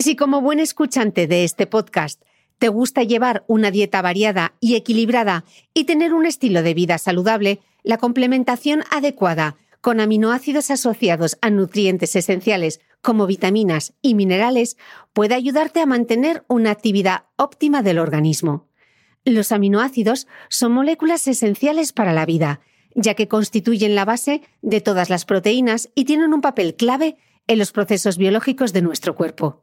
Si como buen escuchante de este podcast te gusta llevar una dieta variada y equilibrada y tener un estilo de vida saludable, la complementación adecuada con aminoácidos asociados a nutrientes esenciales como vitaminas y minerales puede ayudarte a mantener una actividad óptima del organismo. Los aminoácidos son moléculas esenciales para la vida, ya que constituyen la base de todas las proteínas y tienen un papel clave en los procesos biológicos de nuestro cuerpo.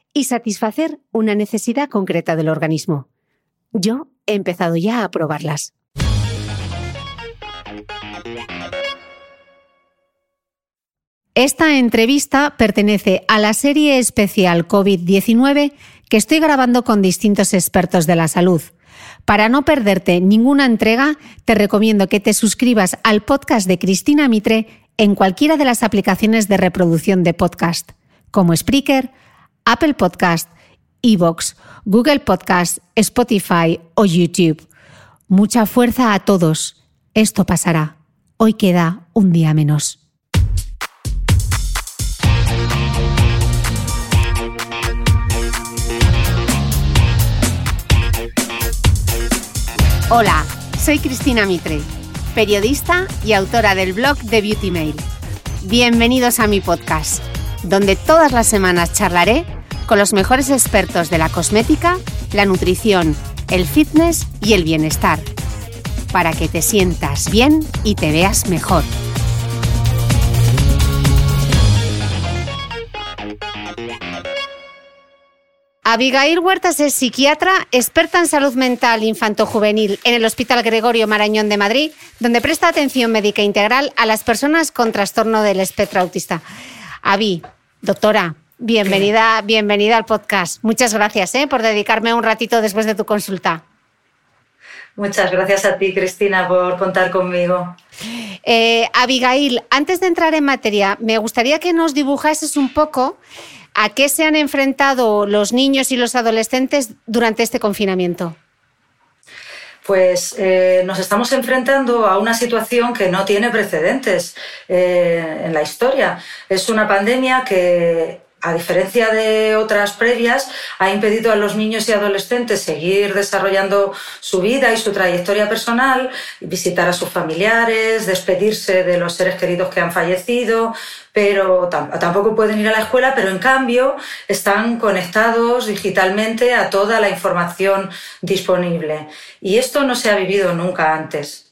y satisfacer una necesidad concreta del organismo. Yo he empezado ya a probarlas. Esta entrevista pertenece a la serie especial COVID-19 que estoy grabando con distintos expertos de la salud. Para no perderte ninguna entrega, te recomiendo que te suscribas al podcast de Cristina Mitre en cualquiera de las aplicaciones de reproducción de podcast, como Spreaker, Apple Podcast, Evox, Google Podcast, Spotify o YouTube. Mucha fuerza a todos. Esto pasará. Hoy queda un día menos. Hola, soy Cristina Mitre, periodista y autora del blog de Beauty Mail. Bienvenidos a mi podcast, donde todas las semanas charlaré con los mejores expertos de la cosmética, la nutrición, el fitness y el bienestar, para que te sientas bien y te veas mejor. Abigail Huertas es psiquiatra, experta en salud mental infanto-juvenil en el Hospital Gregorio Marañón de Madrid, donde presta atención médica integral a las personas con trastorno del espectro autista. Avi, doctora, bienvenida, bienvenida al podcast. Muchas gracias ¿eh? por dedicarme un ratito después de tu consulta. Muchas gracias a ti, Cristina, por contar conmigo. Eh, Abigail, antes de entrar en materia, me gustaría que nos dibujases un poco ¿A qué se han enfrentado los niños y los adolescentes durante este confinamiento? Pues eh, nos estamos enfrentando a una situación que no tiene precedentes eh, en la historia. Es una pandemia que a diferencia de otras previas, ha impedido a los niños y adolescentes seguir desarrollando su vida y su trayectoria personal, visitar a sus familiares, despedirse de los seres queridos que han fallecido, pero tampoco pueden ir a la escuela, pero en cambio están conectados digitalmente a toda la información disponible. Y esto no se ha vivido nunca antes.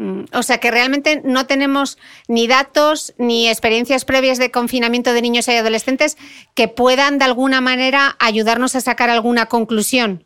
Mm, o sea que realmente no tenemos ni datos ni experiencias previas de confinamiento de niños y adolescentes que puedan de alguna manera ayudarnos a sacar alguna conclusión.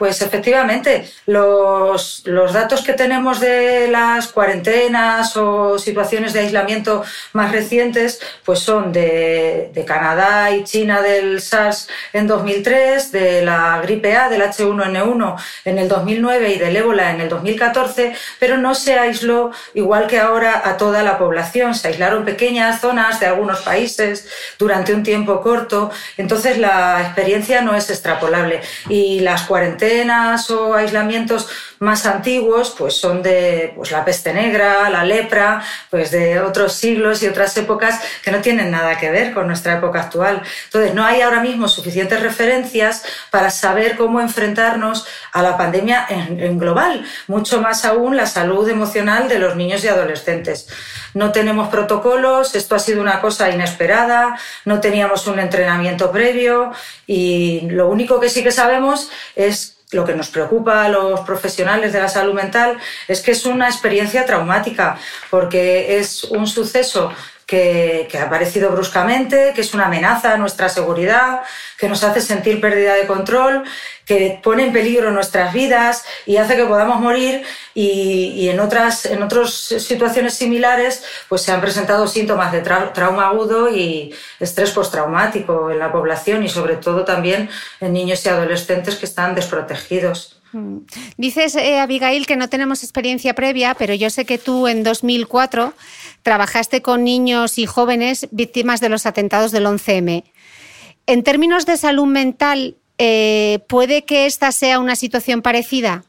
Pues efectivamente, los, datos que tenemos de las cuarentenas o situaciones de aislamiento más recientes, pues son de, Canadá y China del SARS en 2003, de la gripe A, del H1N1 en el 2009 y del ébola en el 2014, pero no se aisló igual que ahora a toda la población. Se aislaron pequeñas zonas de algunos países durante un tiempo corto, entonces la experiencia no es extrapolable. Y las cuarentenas o aislamientos más antiguos pues son de pues, la peste negra, la lepra, pues de otros siglos y otras épocas que no tienen nada que ver con nuestra época actual. Entonces, no hay ahora mismo suficientes referencias para saber cómo enfrentarnos a la pandemia en global, mucho más aún la salud emocional de los niños y adolescentes. No tenemos protocolos, esto ha sido una cosa inesperada, no teníamos un entrenamiento previo y lo único que sí que sabemos es lo que nos preocupa a los profesionales de la salud mental es que es una experiencia traumática, porque es un suceso que, ha aparecido bruscamente, que es una amenaza a nuestra seguridad, que nos hace sentir pérdida de control, que pone en peligro nuestras vidas y hace que podamos morir y, en otras en situaciones similares pues se han presentado síntomas de trauma agudo y estrés postraumático en la población y sobre todo también en niños y adolescentes que están desprotegidos. Mm. Dices, eh, Abigail, que no tenemos experiencia previa, pero yo sé que tú en 2004 trabajaste con niños y jóvenes víctimas de los atentados del 11M. En términos de salud mental, eh, ¿puede que esta sea una situación parecida?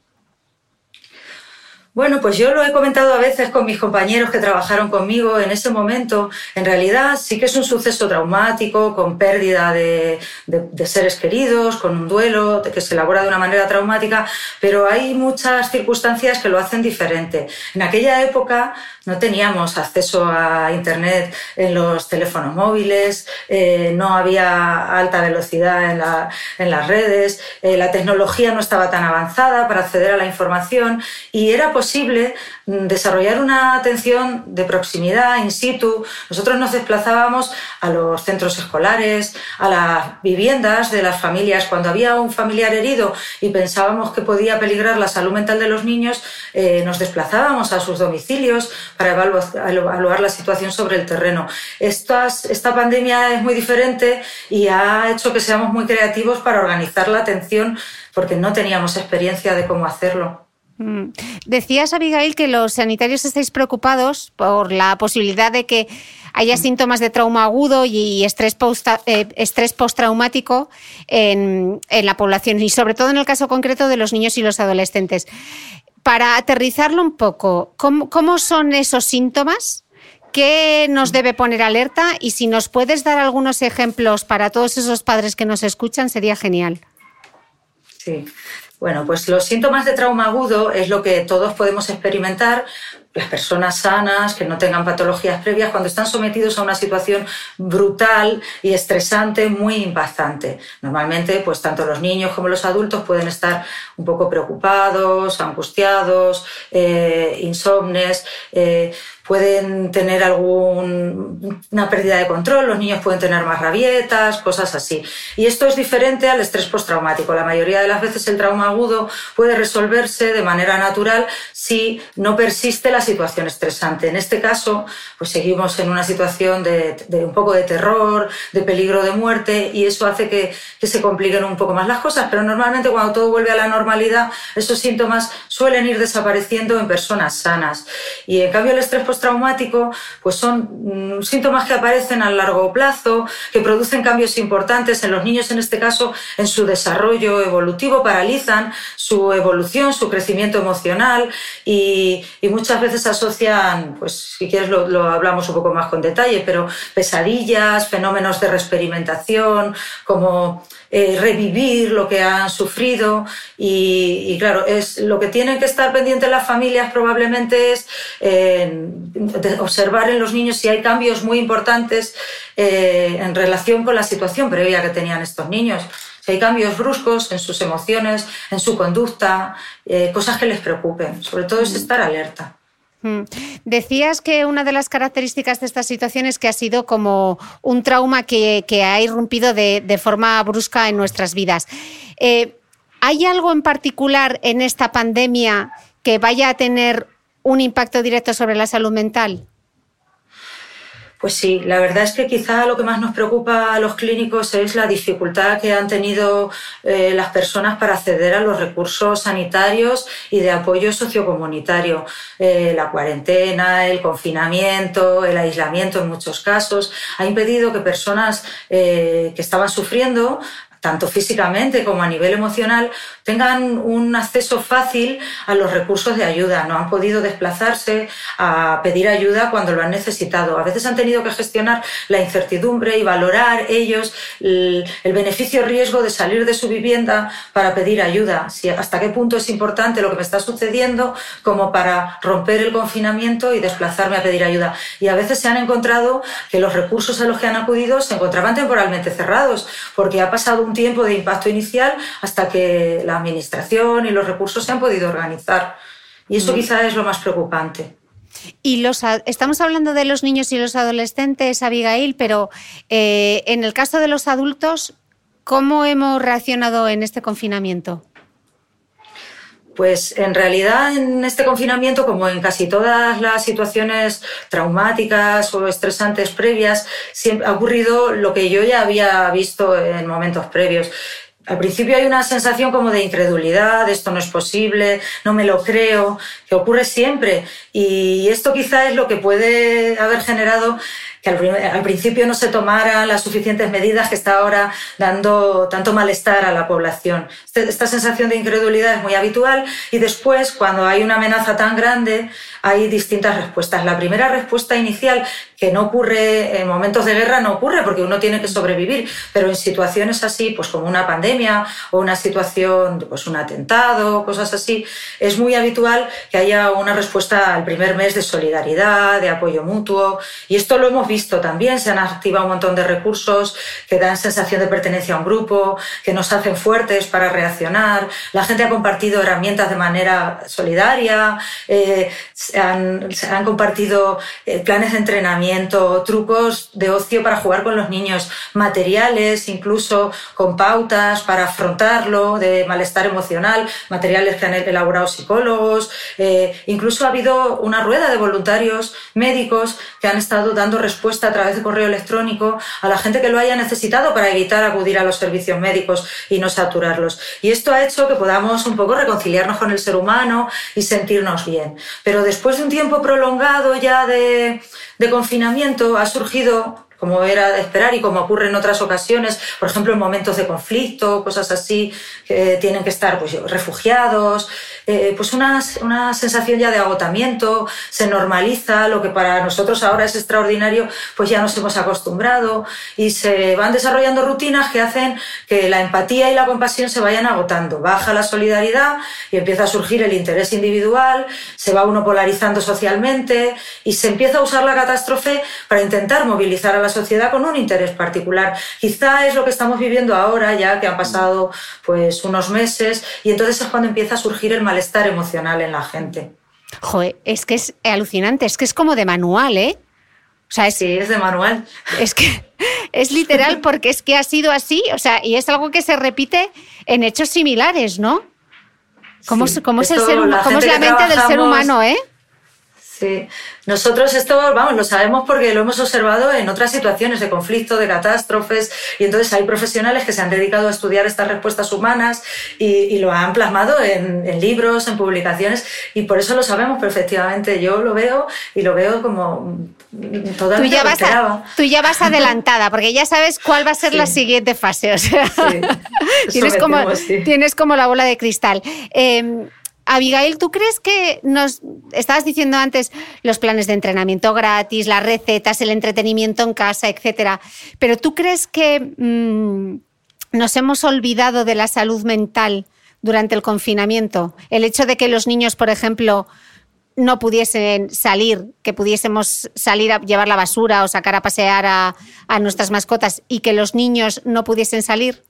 Bueno, pues yo lo he comentado a veces con mis compañeros que trabajaron conmigo en ese momento. En realidad sí que es un suceso traumático, con pérdida de, seres queridos, con un duelo que se elabora de una manera traumática, pero hay muchas circunstancias que lo hacen diferente. En aquella época no teníamos acceso a Internet en los teléfonos móviles, eh, no había alta velocidad en, las redes, eh, la tecnología no estaba tan avanzada para acceder a la información y era posible mm, desarrollar una atención de proximidad in situ. Nosotros nos desplazábamos a los centros escolares, a las viviendas de las familias. Cuando había un familiar herido y pensábamos que podía peligrar la salud mental de los niños, eh, nos desplazábamos a sus domicilios para evaluar, la situación sobre el terreno. esta pandemia es muy diferente y ha hecho que seamos muy creativos para organizar la atención porque no teníamos experiencia de cómo hacerlo. Mm. Decías, Abigail, que los sanitarios estáis preocupados por la posibilidad de que haya síntomas de trauma agudo y estrés, post, eh, estrés postraumático en, la población y sobre todo en el caso concreto de los niños y los adolescentes. Para aterrizarlo un poco, ¿cómo, son esos síntomas? ¿Qué nos debe poner alerta? Y si nos puedes dar algunos ejemplos para todos esos padres que nos escuchan, sería genial. Sí, bueno, pues los síntomas de trauma agudo es lo que todos podemos experimentar, las personas sanas, que no tengan patologías previas, cuando están sometidos a una situación brutal y estresante, muy impactante. Normalmente, pues tanto los niños como los adultos pueden estar un poco preocupados, angustiados, eh, insomnes. Eh, pueden tener alguna pérdida de control, los niños pueden tener más rabietas, cosas así. Y esto es diferente al estrés postraumático. La mayoría de las veces el trauma agudo puede resolverse de manera natural si no persiste la situación estresante. En este caso, pues seguimos en una situación de, un poco de terror, de peligro de muerte, y eso hace que, se compliquen un poco más las cosas. Pero normalmente cuando todo vuelve a la normalidad, esos síntomas suelen ir desapareciendo en personas sanas. Y en cambio el estrés postraumático traumático, pues son mm, síntomas que aparecen a largo plazo, que producen cambios importantes en los niños, en este caso, en su desarrollo evolutivo, paralizan su evolución, su crecimiento emocional y, muchas veces asocian, pues si quieres lo, hablamos un poco más con detalle, pero pesadillas, fenómenos de reexperimentación, como eh, revivir lo que han sufrido y, claro, es lo que tienen que estar pendientes las familias probablemente es observar en los niños si hay cambios muy importantes eh, en relación con la situación previa que tenían estos niños. Si hay cambios bruscos en sus emociones, en su conducta, cosas que les preocupen. Sobre todo es estar alerta. Mm. Decías que una de las características de esta situación es que ha sido como un trauma que, ha irrumpido de, forma brusca en nuestras vidas. Eh, ¿Hay algo en particular en esta pandemia que vaya a tener un impacto directo sobre la salud mental? Pues sí, la verdad es que quizá lo que más nos preocupa a los clínicos es la dificultad que han tenido eh, las personas para acceder a los recursos sanitarios y de apoyo sociocomunitario. Eh, la cuarentena, el confinamiento, el aislamiento en muchos casos ha impedido que personas eh, que estaban sufriendo tanto físicamente como a nivel emocional, tengan un acceso fácil a los recursos de ayuda. No han podido desplazarse a pedir ayuda cuando lo han necesitado. A veces han tenido que gestionar la incertidumbre y valorar ellos el, beneficio-riesgo de salir de su vivienda para pedir ayuda. Si, hasta qué punto es importante lo que me está sucediendo como para romper el confinamiento y desplazarme a pedir ayuda. Y a veces se han encontrado que los recursos a los que han acudido se encontraban temporalmente cerrados porque ha pasado un tiempo de impacto inicial hasta que la administración y los recursos se han podido organizar. Y eso mm. quizá es lo más preocupante. Y los, estamos hablando de los niños y los adolescentes, Abigail, pero eh, en el caso de los adultos, ¿cómo hemos reaccionado en este confinamiento? Pues en realidad en este confinamiento, como en casi todas las situaciones traumáticas o estresantes previas, siempre ha ocurrido lo que yo ya había visto en momentos previos. Al principio hay una sensación como de incredulidad, esto no es posible, no me lo creo, que ocurre siempre. Y esto quizá es lo que puede haber generado que al, principio no se tomaran las suficientes medidas que está ahora dando tanto malestar a la población. Este, esta sensación de incredulidad es muy habitual y después, cuando hay una amenaza tan grande, hay distintas respuestas. La primera respuesta inicial, que no ocurre en momentos de guerra, no ocurre porque uno tiene que sobrevivir, pero en situaciones así, pues como una pandemia o una situación, pues un atentado, cosas así, es muy habitual que haya una respuesta al primer mes de solidaridad, de apoyo mutuo, y esto lo hemos visto también, se han activado un montón de recursos que dan sensación de pertenencia a un grupo, que nos hacen fuertes para reaccionar, la gente ha compartido herramientas de manera solidaria, eh, se han, compartido eh, planes de entrenamiento, trucos de ocio para jugar con los niños, materiales incluso con pautas para afrontarlo, de malestar emocional, materiales que han elaborado psicólogos. Eh, incluso ha habido una rueda de voluntarios médicos que han estado dando respuesta a través de correo electrónico a la gente que lo haya necesitado para evitar acudir a los servicios médicos y no saturarlos. Y esto ha hecho que podamos un poco reconciliarnos con el ser humano y sentirnos bien. Pero después de un tiempo prolongado ya de confinamiento, ha surgido como era de esperar y como ocurre en otras ocasiones, por ejemplo, en momentos de conflicto, cosas así, que tienen que estar pues, refugiados, eh, pues una, una, sensación ya de agotamiento, se normaliza, lo que para nosotros ahora es extraordinario, pues ya nos hemos acostumbrado y se van desarrollando rutinas que hacen que la empatía y la compasión se vayan agotando. Baja la solidaridad y empieza a surgir el interés individual, se va uno polarizando socialmente y se empieza a usar la catástrofe para intentar movilizar a sociedad con un interés particular. Quizá es lo que estamos viviendo ahora, ya que han pasado pues unos meses, y entonces es cuando empieza a surgir el malestar emocional en la gente. Joder, es que es alucinante, es que es como de manual, ¿eh? O sea, es, sí, es de manual. Es que es literal porque es que ha sido así, o sea, y es algo que se repite en hechos similares, ¿no? ¿Cómo, es, el cómo es la mente del ser humano, eh? Sí, nosotros esto, vamos, lo sabemos porque lo hemos observado en otras situaciones de conflicto, de catástrofes, y entonces hay profesionales que se han dedicado a estudiar estas respuestas humanas y, lo han plasmado en, libros, en publicaciones, y por eso lo sabemos perfectamente. Yo lo veo y lo veo como totalmente tú ya vas, tú ya vas adelantada, porque ya sabes cuál va a ser la siguiente fase. O sea, tienes, como, tienes como la bola de cristal. Eh, Abigail, ¿tú crees que nos estabas diciendo antes los planes de entrenamiento gratis, las recetas, el entretenimiento en casa, etcétera? Pero ¿tú crees que mm, nos hemos olvidado de la salud mental durante el confinamiento? El hecho de que los niños, por ejemplo, no pudiesen salir, que pudiésemos salir a llevar la basura o sacar a pasear a nuestras mascotas y que los niños no pudiesen salir?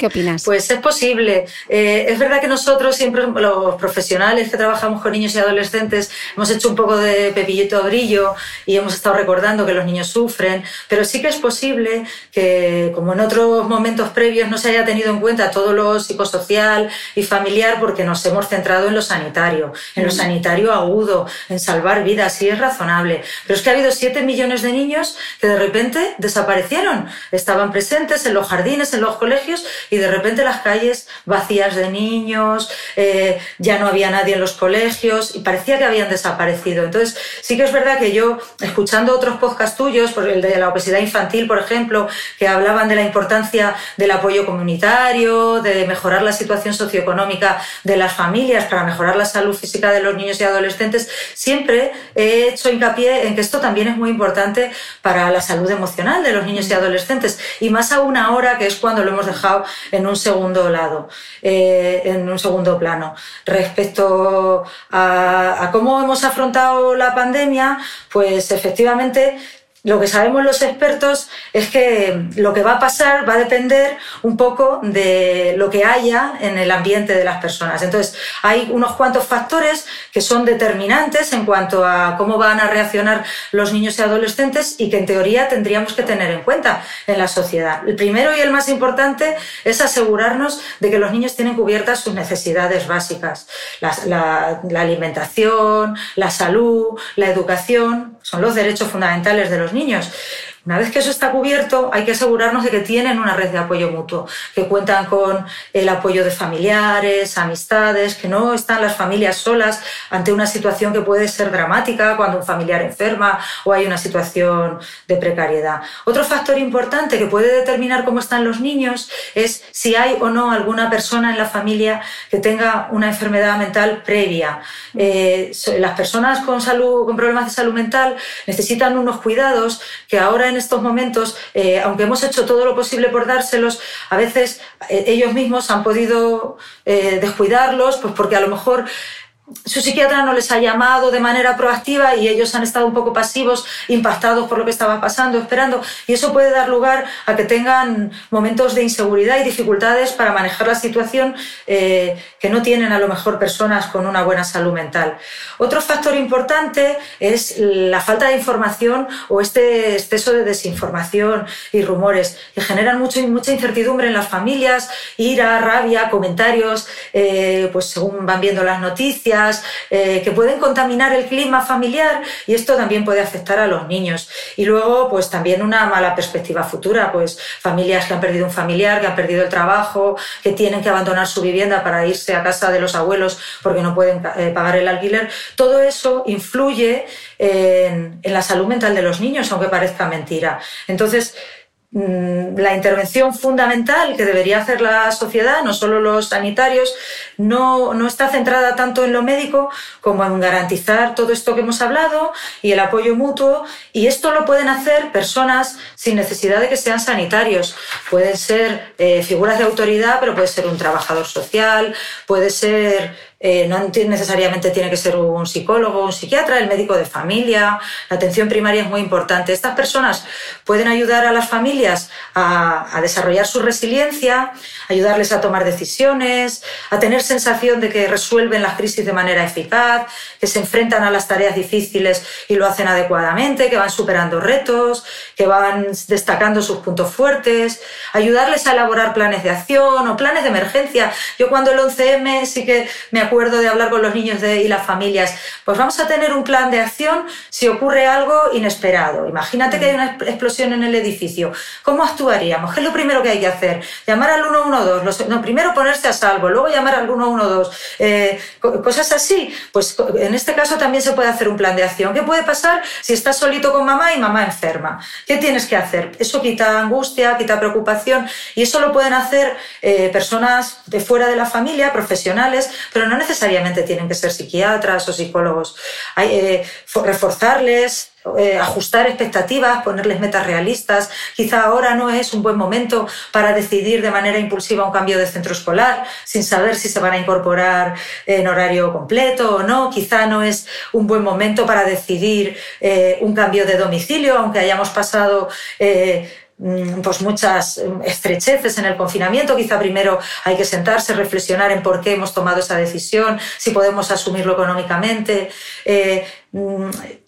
¿Qué opinas? Pues es posible. Eh, es verdad que nosotros siempre, los profesionales que trabajamos con niños y adolescentes, hemos hecho un poco de pepillito brillo y hemos estado recordando que los niños sufren, pero sí que es posible que, como en otros momentos previos, no se haya tenido en cuenta todo lo psicosocial y familiar porque nos hemos centrado en lo sanitario, en lo mm. sanitario agudo, en salvar vidas, sí es razonable. Pero es que ha habido 7 millones de niños que de repente desaparecieron. Estaban presentes en los jardines, en los colegios y de repente las calles vacías de niños, eh, ya no había nadie en los colegios y parecía que habían desaparecido. Entonces, sí que es verdad que yo, escuchando otros podcasts tuyos, por el de la obesidad infantil, por ejemplo, que hablaban de la importancia del apoyo comunitario, de mejorar la situación socioeconómica de las familias para mejorar la salud física de los niños y adolescentes, siempre he hecho hincapié en que esto también es muy importante para la salud emocional de los niños y adolescentes, y más aún ahora que es cuando lo hemos dejado en un segundo lado, eh, en un segundo plano. Respecto a, cómo hemos afrontado la pandemia, pues efectivamente lo que sabemos los expertos es que lo que va a pasar va a depender un poco de lo que haya en el ambiente de las personas. Entonces, hay unos cuantos factores que son determinantes en cuanto a cómo van a reaccionar los niños y adolescentes y que en teoría tendríamos que tener en cuenta en la sociedad. El primero y el más importante es asegurarnos de que los niños tienen cubiertas sus necesidades básicas. La, la alimentación, la salud, la educación, son los derechos fundamentales de los niños. Una vez que eso está cubierto, hay que asegurarnos de que tienen una red de apoyo mutuo, que cuentan con el apoyo de familiares, amistades, que no están las familias solas ante una situación que puede ser dramática cuando un familiar enferma o hay una situación de precariedad. Otro factor importante que puede determinar cómo están los niños es si hay o no alguna persona en la familia que tenga una enfermedad mental previa. Eh, las personas con, salud, con problemas de salud mental necesitan unos cuidados que ahora en estos momentos, eh, aunque hemos hecho todo lo posible por dárselos, a veces eh, ellos mismos han podido eh, descuidarlos, pues porque a lo mejor su psiquiatra no les ha llamado de manera proactiva y ellos han estado un poco pasivos, impactados por lo que estaba pasando, esperando. Y eso puede dar lugar a que tengan momentos de inseguridad y dificultades para manejar la situación eh, que no tienen a lo mejor personas con una buena salud mental. Otro factor importante es la falta de información o este exceso de desinformación y rumores que generan mucho, mucha incertidumbre en las familias, ira, rabia, comentarios, eh, pues según van viendo las noticias eh, que pueden contaminar el clima familiar y esto también puede afectar a los niños. Y luego, pues también una mala perspectiva futura, pues familias que han perdido un familiar, que han perdido el trabajo, que tienen que abandonar su vivienda para irse a casa de los abuelos porque no pueden eh, pagar el alquiler. Todo eso influye en, la salud mental de los niños, aunque parezca mentira. Entonces, la intervención fundamental que debería hacer la sociedad, no solo los sanitarios, no, no, está centrada tanto en lo médico como en garantizar todo esto que hemos hablado y el apoyo mutuo. Y esto lo pueden hacer personas sin necesidad de que sean sanitarios. Pueden ser eh, figuras de autoridad, pero puede ser un trabajador social, puede ser eh, no necesariamente tiene que ser un psicólogo, un psiquiatra, el médico de familia. La atención primaria es muy importante. Estas personas pueden ayudar a las familias a, a desarrollar su resiliencia, ayudarles a tomar decisiones, a tener sensación de que resuelven las crisis de manera eficaz, que se enfrentan a las tareas difíciles y lo hacen adecuadamente, que van superando retos, que van destacando sus puntos fuertes, ayudarles a elaborar planes de acción o planes de emergencia. Yo cuando el 11M sí que me acuerdo de hablar con los niños y las familias, pues vamos a tener un plan de acción si ocurre algo inesperado. Imagínate que hay una explosión en el edificio. ¿Cómo actuaríamos? ¿Qué es lo primero que hay que hacer? Llamar al 112. No, primero ponerse a salvo, luego llamar al 112. Eh, cosas así. Pues en este caso también se puede hacer un plan de acción. ¿Qué puede pasar si estás solito con mamá y mamá enferma? ¿Qué tienes que hacer? Eso quita angustia, quita preocupación y eso lo pueden hacer eh, personas de fuera de la familia, profesionales, pero no necesariamente tienen que ser psiquiatras o psicólogos. Hay, eh, reforzarles, eh, ajustar expectativas, ponerles metas realistas. Quizá ahora no es un buen momento para decidir de manera impulsiva un cambio de centro escolar sin saber si se van a incorporar en horario completo o no. Quizá no es un buen momento para decidir eh, un cambio de domicilio, aunque hayamos pasado Mm, pues muchas mm, estrecheces en el confinamiento. Quizá primero hay que sentarse, reflexionar en por qué hemos tomado esa decisión, si podemos asumirlo económicamente. Eh, mm,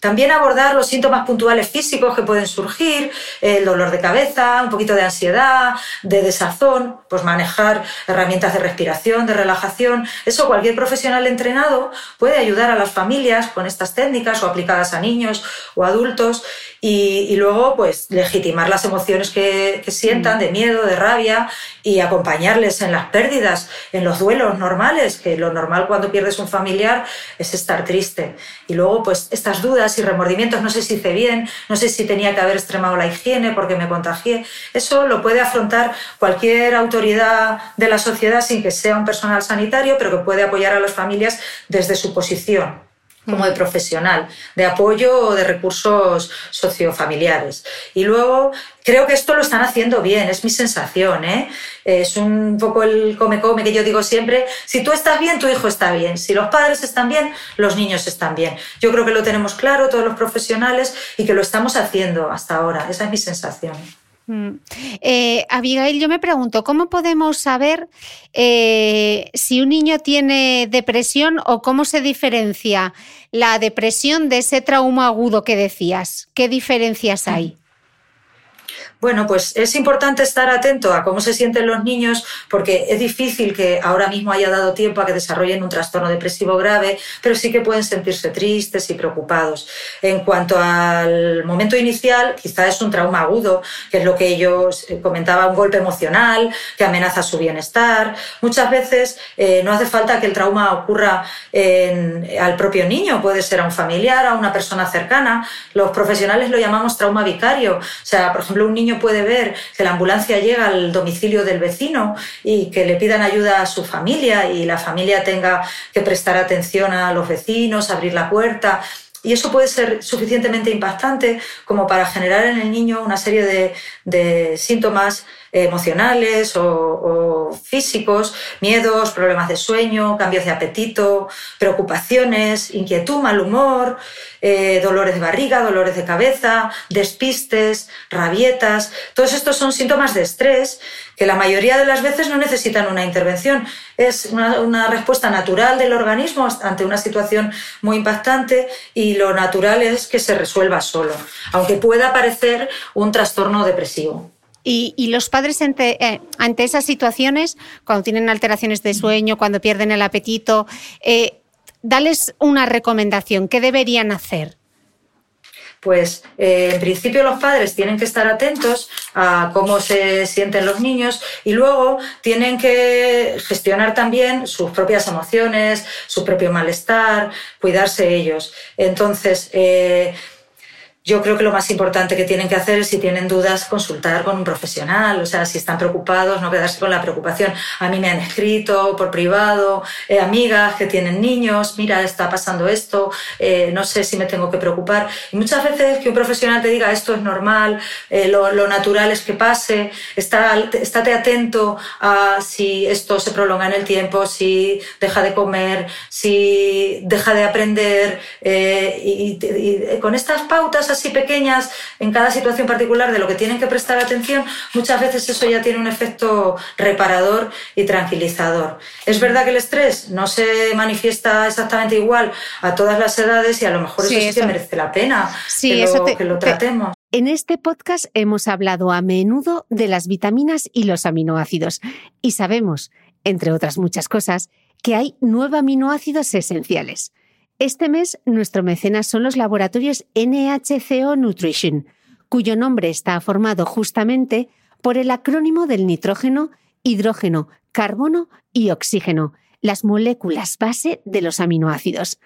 también abordar los síntomas puntuales físicos que pueden surgir, el dolor de cabeza, un poquito de ansiedad, de desazón, pues manejar herramientas de respiración, de relajación. Eso cualquier profesional entrenado puede ayudar a las familias con estas técnicas o aplicadas a niños o adultos y, luego pues legitimar las emociones que, sientan de miedo, de rabia y acompañarles en las pérdidas, en los duelos normales, que lo normal cuando pierdes un familiar es estar triste. Y luego pues estas dudas y remordimientos, no sé si hice bien, no sé si tenía que haber extremado la higiene porque me contagié, eso lo puede afrontar cualquier autoridad de la sociedad sin que sea un personal sanitario, pero que puede apoyar a las familias desde su posición como de profesional, de apoyo o de recursos sociofamiliares. Y luego creo que esto lo están haciendo bien, es mi sensación. ¿eh? Es un poco el come-come que yo digo siempre, si tú estás bien, tu hijo está bien, si los padres están bien, los niños están bien. Yo creo que lo tenemos claro todos los profesionales y que lo estamos haciendo hasta ahora, esa es mi sensación. Mm. Eh, Abigail, yo me pregunto, ¿cómo podemos saber eh, si un niño tiene depresión o cómo se diferencia la depresión de ese trauma agudo que decías? ¿Qué diferencias hay? Bueno, pues es importante estar atento a cómo se sienten los niños porque es difícil que ahora mismo haya dado tiempo a que desarrollen un trastorno depresivo grave, pero sí que pueden sentirse tristes y preocupados. En cuanto al momento inicial, quizá es un trauma agudo, que es lo que ellos eh, comentaba, un golpe emocional que amenaza su bienestar. Muchas veces eh, no hace falta que el trauma ocurra al propio niño, puede ser a un familiar, a una persona cercana. Los profesionales lo llamamos trauma vicario. O sea, por ejemplo, un niño puede ver que la ambulancia llega al domicilio del vecino y que le pidan ayuda a su familia y la familia tenga que prestar atención a los vecinos, abrir la puerta. Y eso puede ser suficientemente impactante como para generar en el niño una serie de, de síntomas emocionales o, físicos, miedos, problemas de sueño, cambios de apetito, preocupaciones, inquietud, mal humor, eh, dolores de barriga, dolores de cabeza, despistes, rabietas. Todos estos son síntomas de estrés que la mayoría de las veces no necesitan una intervención. Es una, respuesta natural del organismo ante una situación muy impactante y lo natural es que se resuelva solo, aunque pueda parecer un trastorno depresivo. Y, los padres eh, ante, esas situaciones, cuando tienen alteraciones de sueño, cuando pierden el apetito, eh, dales una recomendación. ¿Qué deberían hacer? Pues eh, en principio los padres tienen que estar atentos a cómo se sienten los niños y luego tienen que gestionar también sus propias emociones, su propio malestar, cuidarse ellos. Entonces, yo creo que lo más importante que tienen que hacer es, si tienen dudas, consultar con un profesional. O sea, si están preocupados, no quedarse con la preocupación. A mí me han escrito por privado, eh, amigas que tienen niños, mira, está pasando esto, eh, no sé si me tengo que preocupar. Y muchas veces que un profesional te diga esto es normal, eh, lo, natural es que pase, está, estate atento a si esto se prolonga en el tiempo, si deja de comer, si deja de aprender. y, y con estas pautas así pequeñas en cada situación particular de lo que tienen que prestar atención, muchas veces eso ya tiene un efecto reparador y tranquilizador. Es verdad que el estrés no se manifiesta exactamente igual a todas las edades y a lo mejor eso, sí que merece la pena que, lo, que lo tratemos. En este podcast hemos hablado a menudo de las vitaminas y los aminoácidos y sabemos, entre otras muchas cosas, que hay nueve aminoácidos esenciales. Este mes nuestro mecenas son los laboratorios NHCO Nutrition, cuyo nombre está formado justamente por el acrónimo del nitrógeno, hidrógeno, carbono y oxígeno, las moléculas base de los aminoácidos.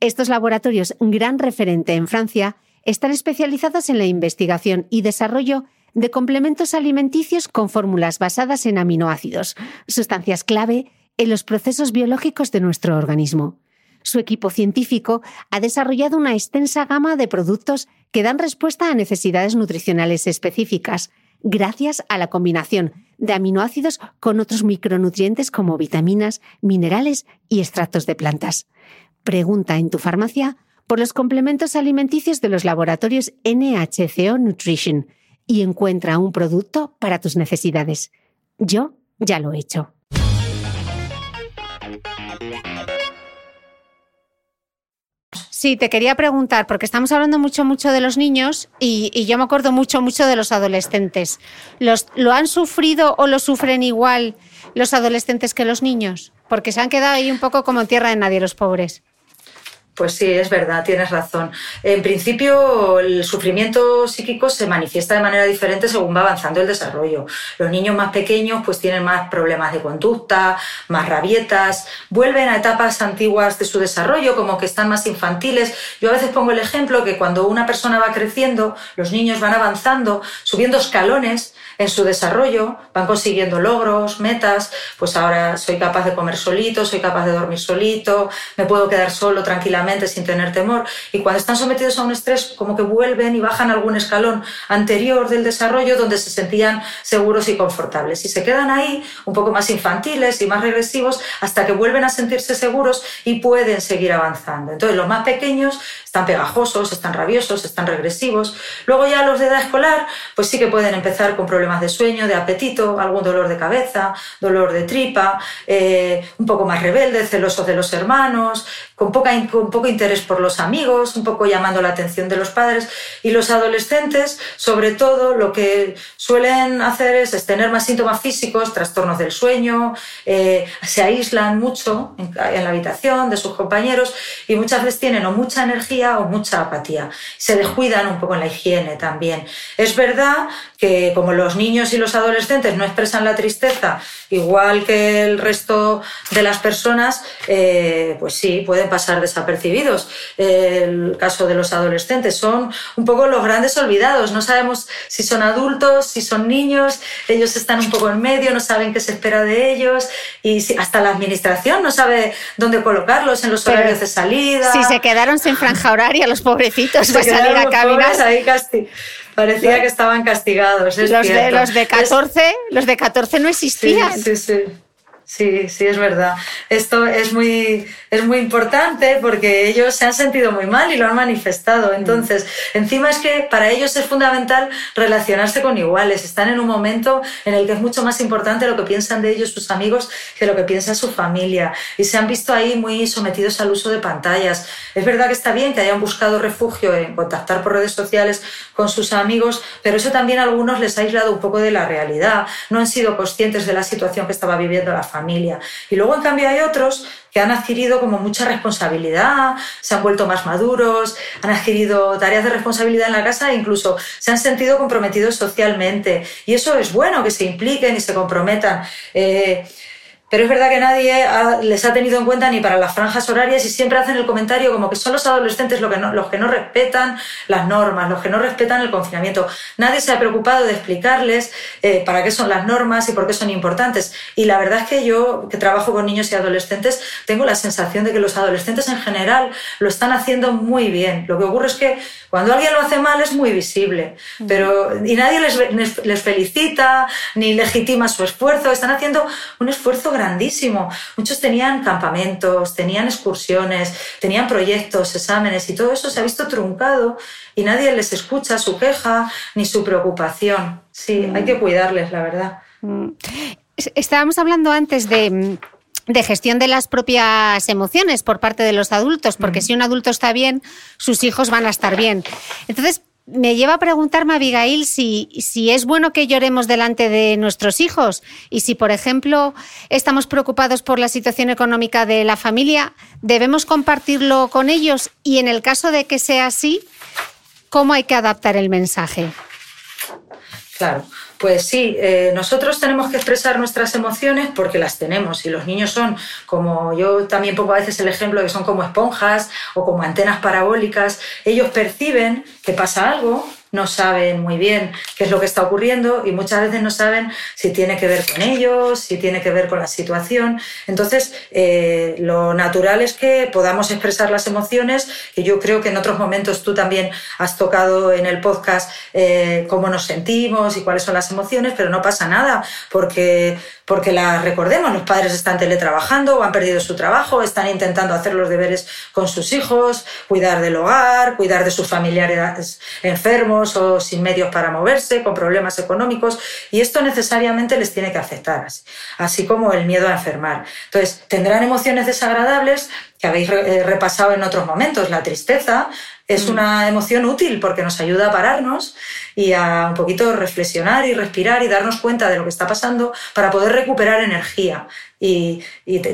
Estos laboratorios, gran referente en Francia, están especializados en la investigación y desarrollo de complementos alimenticios con fórmulas basadas en aminoácidos, sustancias clave en los procesos biológicos de nuestro organismo su equipo científico ha desarrollado una extensa gama de productos que dan respuesta a necesidades nutricionales específicas, gracias a la combinación de aminoácidos con otros micronutrientes como vitaminas, minerales y extractos de plantas. Pregunta en tu farmacia por los complementos alimenticios de los laboratorios NHCO Nutrition y encuentra un producto para tus necesidades. Yo ya lo he hecho. Sí, te quería preguntar, porque estamos hablando mucho, mucho de los niños y, yo me acuerdo mucho, mucho de los adolescentes. ¿Los, ¿Lo han sufrido o lo sufren igual los adolescentes que los niños? Porque se han quedado ahí un poco como en tierra de nadie los pobres. Pues sí, es verdad, tienes razón. En principio, el sufrimiento psíquico se manifiesta de manera diferente según va avanzando el desarrollo. Los niños más pequeños pues tienen más problemas de conducta, más rabietas, vuelven a etapas antiguas de su desarrollo, como que están más infantiles. Yo a veces pongo el ejemplo que cuando una persona va creciendo, los niños van avanzando, subiendo escalones en su desarrollo, van consiguiendo logros, metas, pues ahora soy capaz de comer solito, soy capaz de dormir solito, me puedo quedar solo tranquilamente sin tener temor. Y cuando están sometidos a un estrés, como que vuelven y bajan algún escalón anterior del desarrollo donde se sentían seguros y confortables. Y se quedan ahí un poco más infantiles y más regresivos hasta que vuelven a sentirse seguros y pueden seguir avanzando. Entonces los más pequeños están pegajosos, están rabiosos, están regresivos. Luego ya los de edad escolar, pues sí que pueden empezar con problemas de sueño, de apetito, algún dolor de cabeza, dolor de tripa, eh, un poco más rebeldes, celosos de los hermanos, con, poca, con poco interés por los amigos, un poco llamando la atención de los padres. Y los adolescentes, sobre todo, lo que suelen hacer es, tener más síntomas físicos, trastornos del sueño, eh, se aíslan mucho en, en la habitación de sus compañeros y muchas veces tienen o mucha energía o mucha apatía. Se descuidan un poco en la higiene también. Es verdad que como los niños y los adolescentes no expresan la tristeza igual que el resto de las personas, eh, pues sí, pueden pasar desapercibidos. El caso de los adolescentes son un poco los grandes olvidados. No sabemos si son adultos, si son niños, ellos están un poco en medio, no saben qué se espera de ellos y hasta la administración no sabe dónde colocarlos en los horarios de salida. Si se quedaron sin franja horaria, los pobrecitos, para salir a caminar. Ahí Parecía que estaban castigados. los, de, los de 14, los de 14 no existían. sí, sí. Sí, sí, es verdad. Esto es muy, es muy importante porque ellos se han sentido muy mal y lo han manifestado. Mm. Entonces, encima es que para ellos es fundamental relacionarse con iguales. Están en un momento en el que es mucho más importante lo que piensan de ellos sus amigos que lo que piensa su familia. Y se han visto ahí muy sometidos al uso de pantallas. Es verdad que está bien que hayan buscado refugio en contactar por redes sociales con sus amigos, pero eso también a algunos les ha aislado un poco de la realidad. No han sido conscientes de la situación que estaba viviendo la familia. Y luego, en cambio, hay otros que han adquirido como mucha responsabilidad, se han vuelto más maduros, han adquirido tareas de responsabilidad en la casa e incluso se han sentido comprometidos socialmente. Y eso es bueno, que se impliquen y se comprometan. Eh, pero es verdad que nadie les ha tenido en cuenta ni para las franjas horarias y siempre hacen el comentario como que son los adolescentes los que no, los que no respetan las normas, los que no respetan el confinamiento. Nadie se ha preocupado de explicarles eh, para qué son las normas y por qué son importantes. Y la verdad es que yo, que trabajo con niños y adolescentes, tengo la sensación de que los adolescentes en general lo están haciendo muy bien. Lo que ocurre es que cuando alguien lo hace mal es muy visible, pero y nadie les, les felicita ni legitima su esfuerzo. Están haciendo un esfuerzo grande grandísimo. Muchos tenían campamentos, tenían excursiones, tenían proyectos, exámenes y todo eso se ha visto truncado y nadie les escucha su queja ni su preocupación. Sí, hay que cuidarles, la verdad. Mm. Estábamos hablando antes de de gestión de las propias emociones por parte de los adultos, porque si un adulto está bien, sus hijos van a estar bien. Entonces, me lleva a preguntarme, Abigail, si, si es bueno que lloremos delante de nuestros hijos y si, por ejemplo, estamos preocupados por la situación económica de la familia, ¿debemos compartirlo con ellos? Y en el caso de que sea así, ¿cómo hay que adaptar el mensaje? Claro, pues sí, eh, nosotros tenemos que expresar nuestras emociones porque las tenemos y los niños son como yo también pongo a veces el ejemplo que son como esponjas o como antenas parabólicas, ellos perciben que pasa algo, no saben muy bien qué es lo que está ocurriendo y muchas veces no saben si tiene que ver con ellos, si tiene que ver con la situación. Entonces, eh, lo natural es que podamos expresar las emociones, que yo creo que en otros momentos tú también has tocado en el podcast eh, cómo nos sentimos y cuáles son las emociones, pero no pasa nada, porque porque la recordemos, los padres están teletrabajando o han perdido su trabajo, están intentando hacer los deberes con sus hijos, cuidar del hogar, cuidar de sus familiares enfermos o sin medios para moverse, con problemas económicos, y esto necesariamente les tiene que afectar, así, como el miedo a enfermar. Entonces, tendrán emociones desagradables que habéis eh, repasado en otros momentos, la tristeza, es una emoción útil porque nos ayuda a pararnos y a un poquito reflexionar y respirar y darnos cuenta de lo que está pasando para poder recuperar energía y,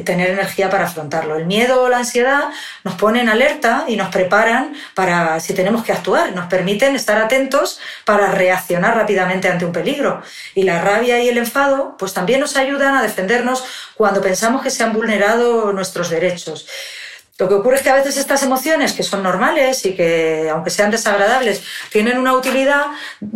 tener energía para afrontarlo. El miedo o la ansiedad nos ponen alerta y nos preparan para si tenemos que actuar, nos permiten estar atentos para reaccionar rápidamente ante un peligro. Y la rabia y el enfado pues también nos ayudan a defendernos cuando pensamos que se han vulnerado nuestros derechos. Lo que ocurre es que a veces estas emociones, que son normales y que, aunque sean desagradables, tienen una utilidad,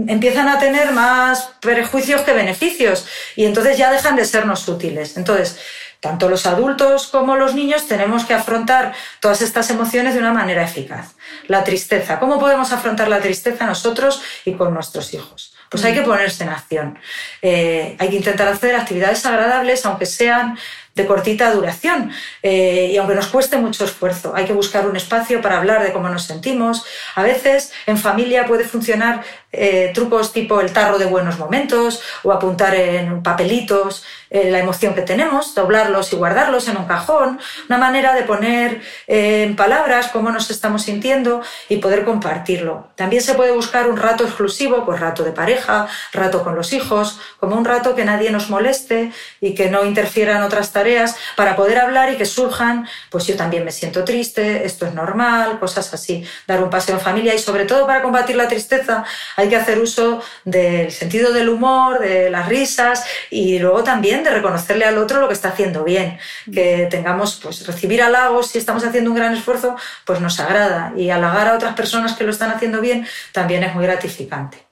empiezan a tener más perjuicios que beneficios y entonces ya dejan de sernos útiles. Entonces, tanto los adultos como los niños tenemos que afrontar todas estas emociones de una manera eficaz. La tristeza, ¿cómo podemos afrontar la tristeza nosotros y con nuestros hijos? Pues hay que mm. ponerse en acción. Eh, hay que intentar hacer actividades agradables, aunque sean de cortita duración eh, y aunque nos cueste mucho esfuerzo, hay que buscar un espacio para hablar de cómo nos sentimos. A veces en familia puede funcionar eh, trucos tipo el tarro de buenos momentos o apuntar en papelitos eh, la emoción que tenemos, doblarlos y guardarlos en un cajón, una manera de poner en palabras cómo nos estamos sintiendo y poder compartirlo. También se puede buscar un rato exclusivo, pues rato de pareja, rato con los hijos, como un rato que nadie nos moleste y que no interfieran otras tareas para poder hablar y que surjan, pues yo también me siento triste, esto es normal, cosas así. Dar un paseo en familia y sobre todo para combatir la tristeza hay que hacer uso del sentido del humor, de las risas y luego también de reconocerle al otro lo que está haciendo bien. Que tengamos, pues recibir halagos si estamos haciendo un gran esfuerzo, pues nos agrada y halagar a otras personas que lo están haciendo bien también es muy gratificante.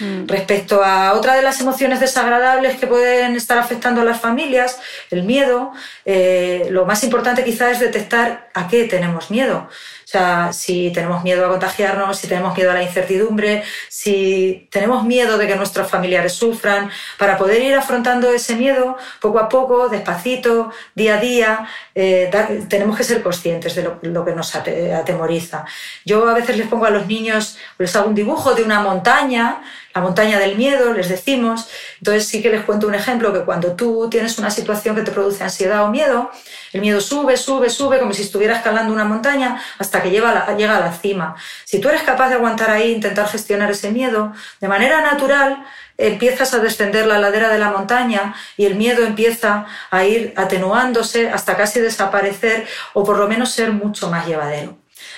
Mm. Respecto a otra de las emociones desagradables que pueden estar afectando a las familias, el miedo, eh, lo más importante quizás es detectar a qué tenemos miedo. O sea, si tenemos miedo a contagiarnos, si tenemos miedo a la incertidumbre, si tenemos miedo de que nuestros familiares sufran, para poder ir afrontando ese miedo poco a poco, despacito, día a día, eh, tenemos que ser conscientes de lo, que nos atemoriza. Yo a veces les pongo a los niños, les hago un dibujo de una montaña, la montaña del miedo, les decimos. Entonces sí que les cuento un ejemplo que cuando tú tienes una situación que te produce ansiedad o miedo, el miedo sube, sube, sube, como si estuviera escalando una montaña hasta que llega a la cima. Si tú eres capaz de aguantar ahí, intentar gestionar ese miedo, de manera natural empiezas a descender la ladera de la montaña y el miedo empieza a ir atenuándose hasta casi desaparecer o por lo menos ser mucho más llevadero.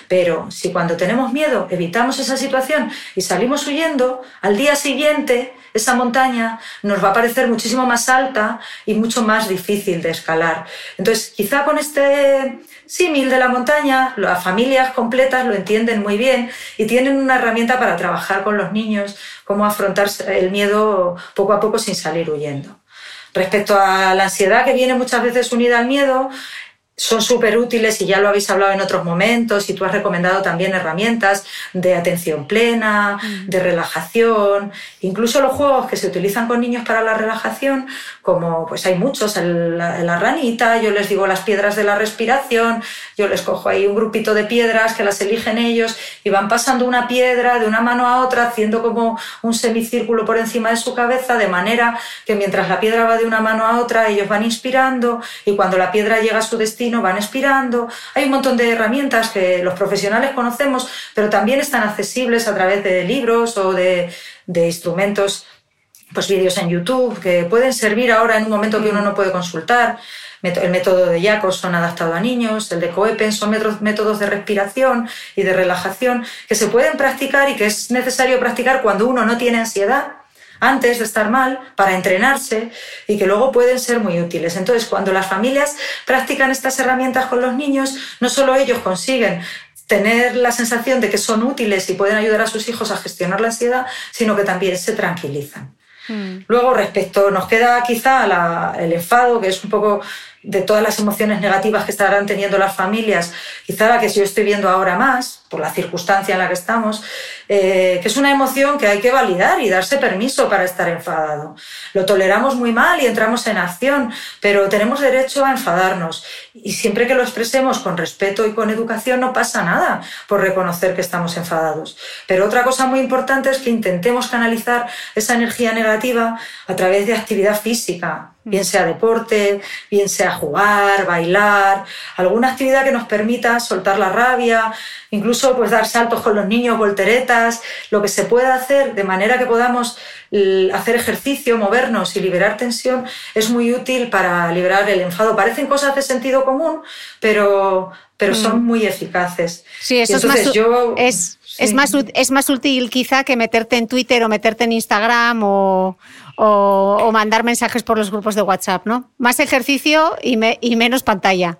Pero si cuando tenemos miedo evitamos esa situación y salimos huyendo, al día siguiente esa montaña nos va a parecer muchísimo más alta y mucho más difícil de escalar. Entonces, quizá con este símil de la montaña, las familias completas lo entienden muy bien y tienen una herramienta para trabajar con los niños, cómo afrontar el miedo poco a poco sin salir huyendo. Respecto a la ansiedad que viene muchas veces unida al miedo, son súper útiles y ya lo habéis hablado en otros momentos y tú has recomendado también herramientas de atención plena, de relajación, incluso los juegos que se utilizan con niños para la relajación, como pues hay muchos, la, ranita, yo les digo las piedras de la respiración, yo les cojo ahí un grupito de piedras que las eligen ellos y van pasando una piedra de una mano a otra haciendo como un semicírculo por encima de su cabeza de manera que mientras la piedra va de una mano a otra ellos van inspirando y cuando la piedra llega a su destino van expirando. Hay un montón de herramientas que los profesionales conocemos, pero también están accesibles a través de libros o de, instrumentos, pues vídeos en YouTube, que pueden servir ahora en un momento que uno no puede consultar. El método de Yacos son adaptado a niños, el de Coepen son métodos de respiración y de relajación que se pueden practicar y que es necesario practicar cuando uno no tiene ansiedad antes de estar mal para entrenarse y que luego pueden ser muy útiles. Entonces, cuando las familias practican estas herramientas con los niños, no solo ellos consiguen tener la sensación de que son útiles y pueden ayudar a sus hijos a gestionar la ansiedad, sino que también se tranquilizan. Hmm. Luego, respecto, nos queda quizá el enfado, que es un poco de todas las emociones negativas que estarán teniendo las familias, quizá la que yo estoy viendo ahora más, por la circunstancia en la que estamos, eh, que es una emoción que hay que validar y darse permiso para estar enfadado. Lo toleramos muy mal y entramos en acción, pero tenemos derecho a enfadarnos. Y siempre que lo expresemos con respeto y con educación no pasa nada por reconocer que estamos enfadados. Pero otra cosa muy importante es que intentemos canalizar esa energía negativa a través de actividad física, bien sea deporte, bien sea jugar, bailar, alguna actividad que nos permita soltar la rabia, incluso pues dar saltos con los niños, volteretas, lo que se pueda hacer de manera que podamos hacer ejercicio, movernos y liberar tensión es muy útil para liberar el enfado. Parecen cosas de sentido común, pero, pero son mm. muy eficaces. Sí, eso es más, yo, es, es, más, es más útil quizá que meterte en Twitter o meterte en Instagram o, o, mandar mensajes por los grupos de WhatsApp, ¿no? Más ejercicio y, y menos pantalla.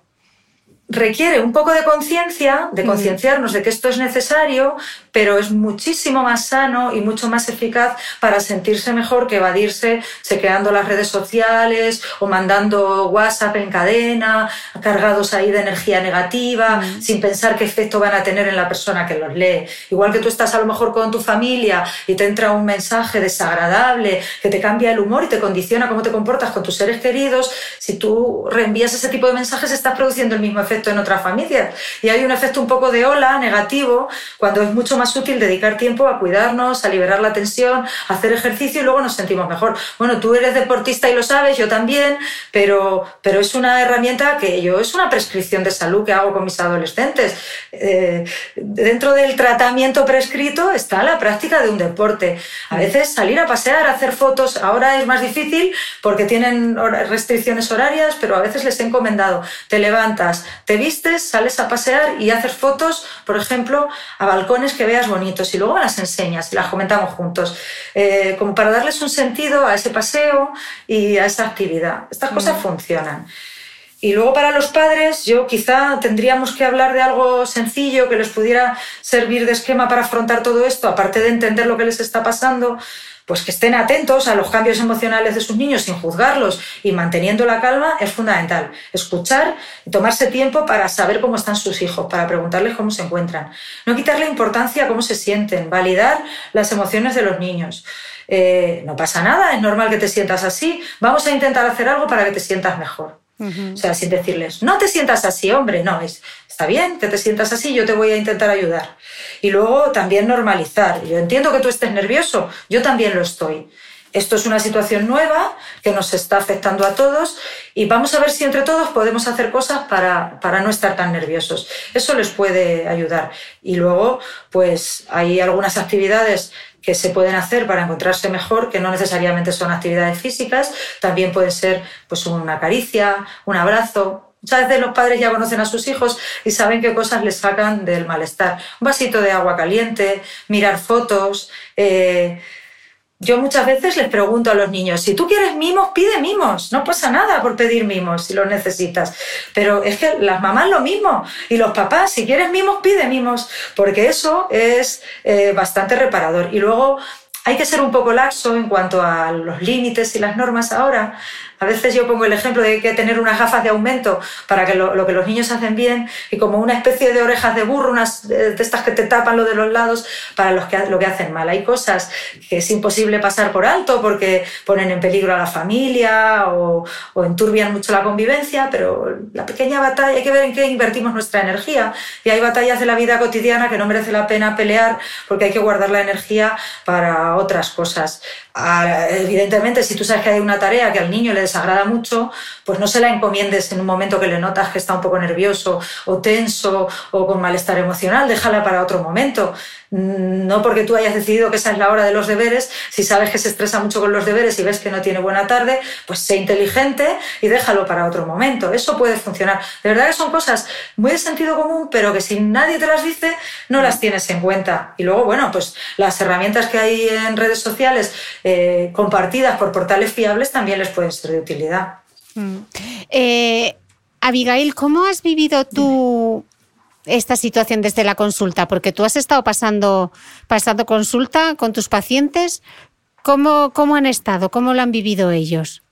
Requiere un poco de conciencia, de concienciarnos de que esto es necesario, pero es muchísimo más sano y mucho más eficaz para sentirse mejor que evadirse chequeando las redes sociales o mandando WhatsApp en cadena, cargados ahí de energía negativa, sin pensar qué efecto van a tener en la persona que los lee. Igual que tú estás a lo mejor con tu familia y te entra un mensaje desagradable que te cambia el humor y te condiciona cómo te comportas con tus seres queridos, si tú reenvías ese tipo de mensajes estás produciendo el mismo efecto en otras familias. Y hay un efecto un poco de ola negativo cuando es mucho más útil dedicar tiempo a cuidarnos, a liberar la tensión, a hacer ejercicio y luego nos sentimos mejor. Bueno, tú eres deportista y lo sabes, yo también, pero, pero es una herramienta que yo, es una prescripción de salud que hago con mis adolescentes. Eh, dentro del tratamiento prescrito está la práctica de un deporte. A veces salir a pasear, hacer fotos, ahora es más difícil porque tienen restricciones horarias, pero a veces les he encomendado, te levantas, te vistes, sales a pasear y haces fotos, por ejemplo, a balcones que veas bonitos y luego las enseñas y las comentamos juntos, eh, como para darles un sentido a ese paseo y a esa actividad. Estas cosas mm. funcionan. Y luego para los padres, yo quizá tendríamos que hablar de algo sencillo que les pudiera servir de esquema para afrontar todo esto, aparte de entender lo que les está pasando, pues que estén atentos a los cambios emocionales de sus niños sin juzgarlos y manteniendo la calma es fundamental. Escuchar y tomarse tiempo para saber cómo están sus hijos, para preguntarles cómo se encuentran. No quitarle importancia a cómo se sienten, validar las emociones de los niños. Eh, no pasa nada, es normal que te sientas así, vamos a intentar hacer algo para que te sientas mejor. O sea, sin decirles, no te sientas así, hombre, no, es, está bien que te sientas así, yo te voy a intentar ayudar. Y luego también normalizar. Yo entiendo que tú estés nervioso, yo también lo estoy. Esto es una situación nueva que nos está afectando a todos y vamos a ver si entre todos podemos hacer cosas para, para, no estar tan nerviosos. Eso les puede ayudar. Y luego, pues hay algunas actividades que se pueden hacer para encontrarse mejor, que no necesariamente son actividades físicas, también puede ser pues una caricia, un abrazo. Muchas veces los padres ya conocen a sus hijos y saben qué cosas les sacan del malestar. Un vasito de agua caliente, mirar fotos, eh, yo muchas veces les pregunto a los niños, si tú quieres mimos, pide mimos, no pasa nada por pedir mimos si los necesitas. Pero es que las mamás lo mismo y los papás, si quieres mimos, pide mimos, porque eso es eh, bastante reparador. Y luego hay que ser un poco laxo en cuanto a los límites y las normas ahora. A veces yo pongo el ejemplo de que hay que tener unas gafas de aumento para que lo, que los niños hacen bien y como una especie de orejas de burro, unas de estas que te tapan lo de los lados para los que, lo que hacen mal. Hay cosas que es imposible pasar por alto porque ponen en peligro a la familia o, o enturbian mucho la convivencia, pero la pequeña batalla hay que ver en qué invertimos nuestra energía. Y hay batallas de la vida cotidiana que no merece la pena pelear porque hay que guardar la energía para otras cosas. Ah, evidentemente, si tú sabes que hay una tarea que al niño le desagrada mucho, pues no se la encomiendes en un momento que le notas que está un poco nervioso o tenso o con malestar emocional, déjala para otro momento. Mm, no porque tú hayas decidido que esa es la hora de los deberes, si sabes que se estresa mucho con los deberes y ves que no tiene buena tarde, pues sé inteligente y déjalo para otro momento. Eso puede funcionar. De verdad que son cosas muy de sentido común, pero que si nadie te las dice, no las tienes en cuenta. Y luego, bueno, pues las herramientas que hay en redes sociales eh, compartidas por portales fiables también les pueden ser de utilidad. Mm. Eh, Abigail, ¿cómo has vivido tú esta situación desde la consulta? Porque tú has estado pasando, pasando consulta con tus pacientes. ¿Cómo, ¿Cómo han estado? ¿Cómo lo han vivido ellos?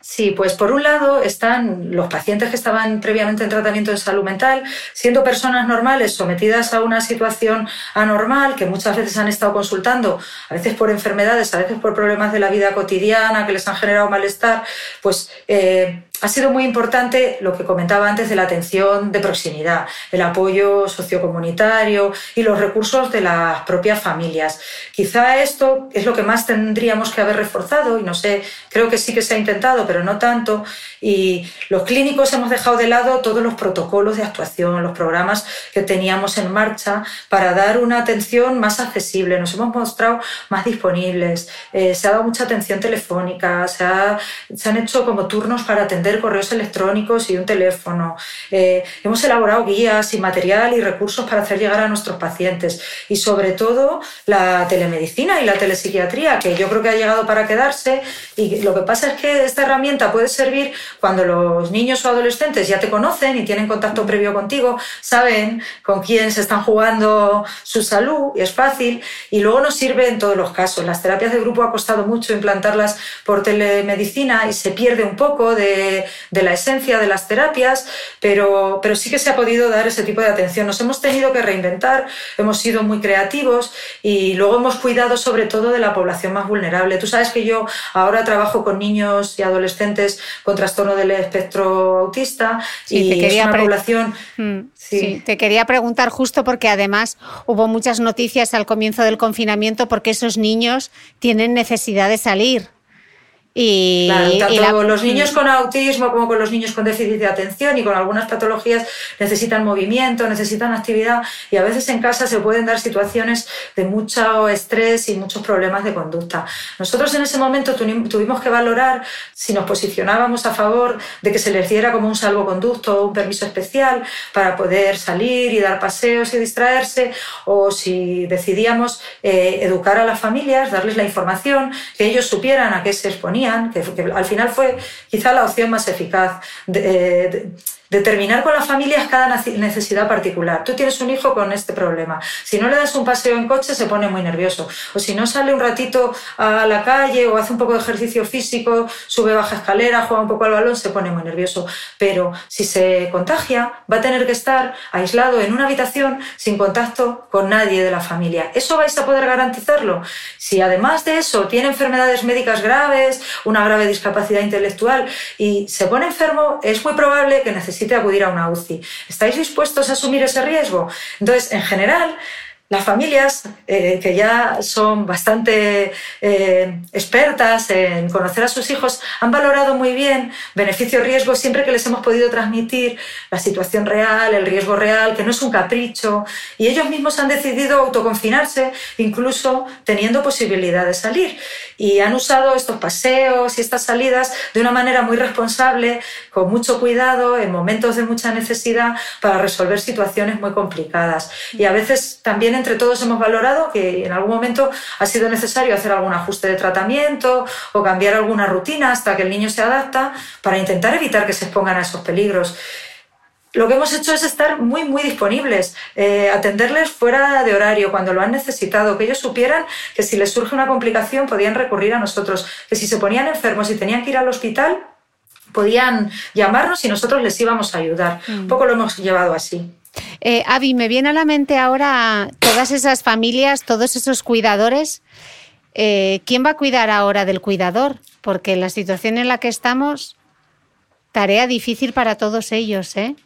Sí, pues por un lado están los pacientes que estaban previamente en tratamiento de salud mental, siendo personas normales sometidas a una situación anormal, que muchas veces han estado consultando, a veces por enfermedades, a veces por problemas de la vida cotidiana que les han generado malestar, pues eh, ha sido muy importante lo que comentaba antes de la atención de proximidad, el apoyo sociocomunitario y los recursos de las propias familias. Quizá esto es lo que más tendríamos que haber reforzado y no sé, creo que sí que se ha intentado, pero no tanto. Y los clínicos hemos dejado de lado todos los protocolos de actuación, los programas que teníamos en marcha para dar una atención más accesible. Nos hemos mostrado más disponibles, eh, se ha dado mucha atención telefónica, se, se han hecho como turnos para atender correos electrónicos y un teléfono. Eh, hemos elaborado guías y material y recursos para hacer llegar a nuestros pacientes. Y sobre todo la telemedicina y la telepsiquiatría, que yo creo que ha llegado para quedarse. Y lo que pasa es que esta herramienta puede servir cuando los niños o adolescentes ya te conocen y tienen contacto previo contigo, saben con quién se están jugando su salud y es fácil. Y luego nos sirve en todos los casos. Las terapias de grupo ha costado mucho implantarlas por telemedicina y se pierde un poco de, la esencia de las terapias, pero, pero sí que se ha podido dar ese tipo de atención. Nos hemos tenido que reinventar, hemos sido muy creativos y luego hemos cuidado sobre todo de la población más vulnerable. Tú sabes que yo ahora trabajo con niños y adolescentes con trastorno del espectro autista y te quería es una población... Mm, sí. te quería preguntar justo porque además hubo muchas noticias al comienzo del confinamiento porque esos niños tienen necesidad de salir. Y, tanto los niños con autismo como con los niños con déficit de atención y con algunas patologías necesitan movimiento, necesitan actividad y a veces en casa se pueden dar situaciones de mucho estrés y muchos problemas de conducta. Nosotros en ese momento tuvimos que valorar si nos posicionábamos a favor de que se les diera como un salvoconducto o un permiso especial para poder salir y dar paseos y distraerse o si decidíamos eh, educar a las familias, darles la información, que ellos supieran a qué se exponían que, al final fue quizá la opción más eficaz. de, determinar con las familias cada necesidad particular. Tú tienes un hijo con este problema. Si no le das un paseo en coche, se pone muy nervioso. O si no sale un ratito a la calle o hace un poco de ejercicio físico, sube, baja escalera, juega un poco al balón, se pone muy nervioso. Pero si se contagia, va a tener que estar aislado en una habitación sin contacto con nadie de la familia. ¿Eso vais a poder garantizarlo? Si además de eso tiene enfermedades médicas graves, una grave discapacidad intelectual y se pone enfermo, es muy probable que necesite acudir a una UCI. ¿Estáis dispuestos a asumir ese riesgo? Entonces, en general, las familias eh, que ya son bastante eh, expertas en conocer a sus hijos han valorado muy bien beneficio-riesgo siempre que les hemos podido transmitir la situación real, el riesgo real, que no es un capricho, y ellos mismos han decidido autoconfinarse, incluso teniendo posibilidad de salir. Y han usado estos paseos y estas salidas de una manera muy responsable, con mucho cuidado, en momentos de mucha necesidad, para resolver situaciones muy complicadas. Y a veces también entre todos hemos valorado que en algún momento ha sido necesario hacer algún ajuste de tratamiento o cambiar alguna rutina hasta que el niño se adapta para intentar evitar que se expongan a esos peligros lo que hemos hecho es estar muy, muy disponibles, eh, atenderles fuera de horario cuando lo han necesitado, que ellos supieran que si les surge una complicación podían recurrir a nosotros, que si se ponían enfermos y tenían que ir al hospital, podían llamarnos y nosotros les íbamos a ayudar. Un mm. poco lo hemos llevado así. Eh, Avi, me viene a la mente ahora todas esas familias, todos esos cuidadores. Eh, ¿Quién va a cuidar ahora del cuidador? Porque la situación en la que estamos, tarea difícil para todos ellos, ¿eh?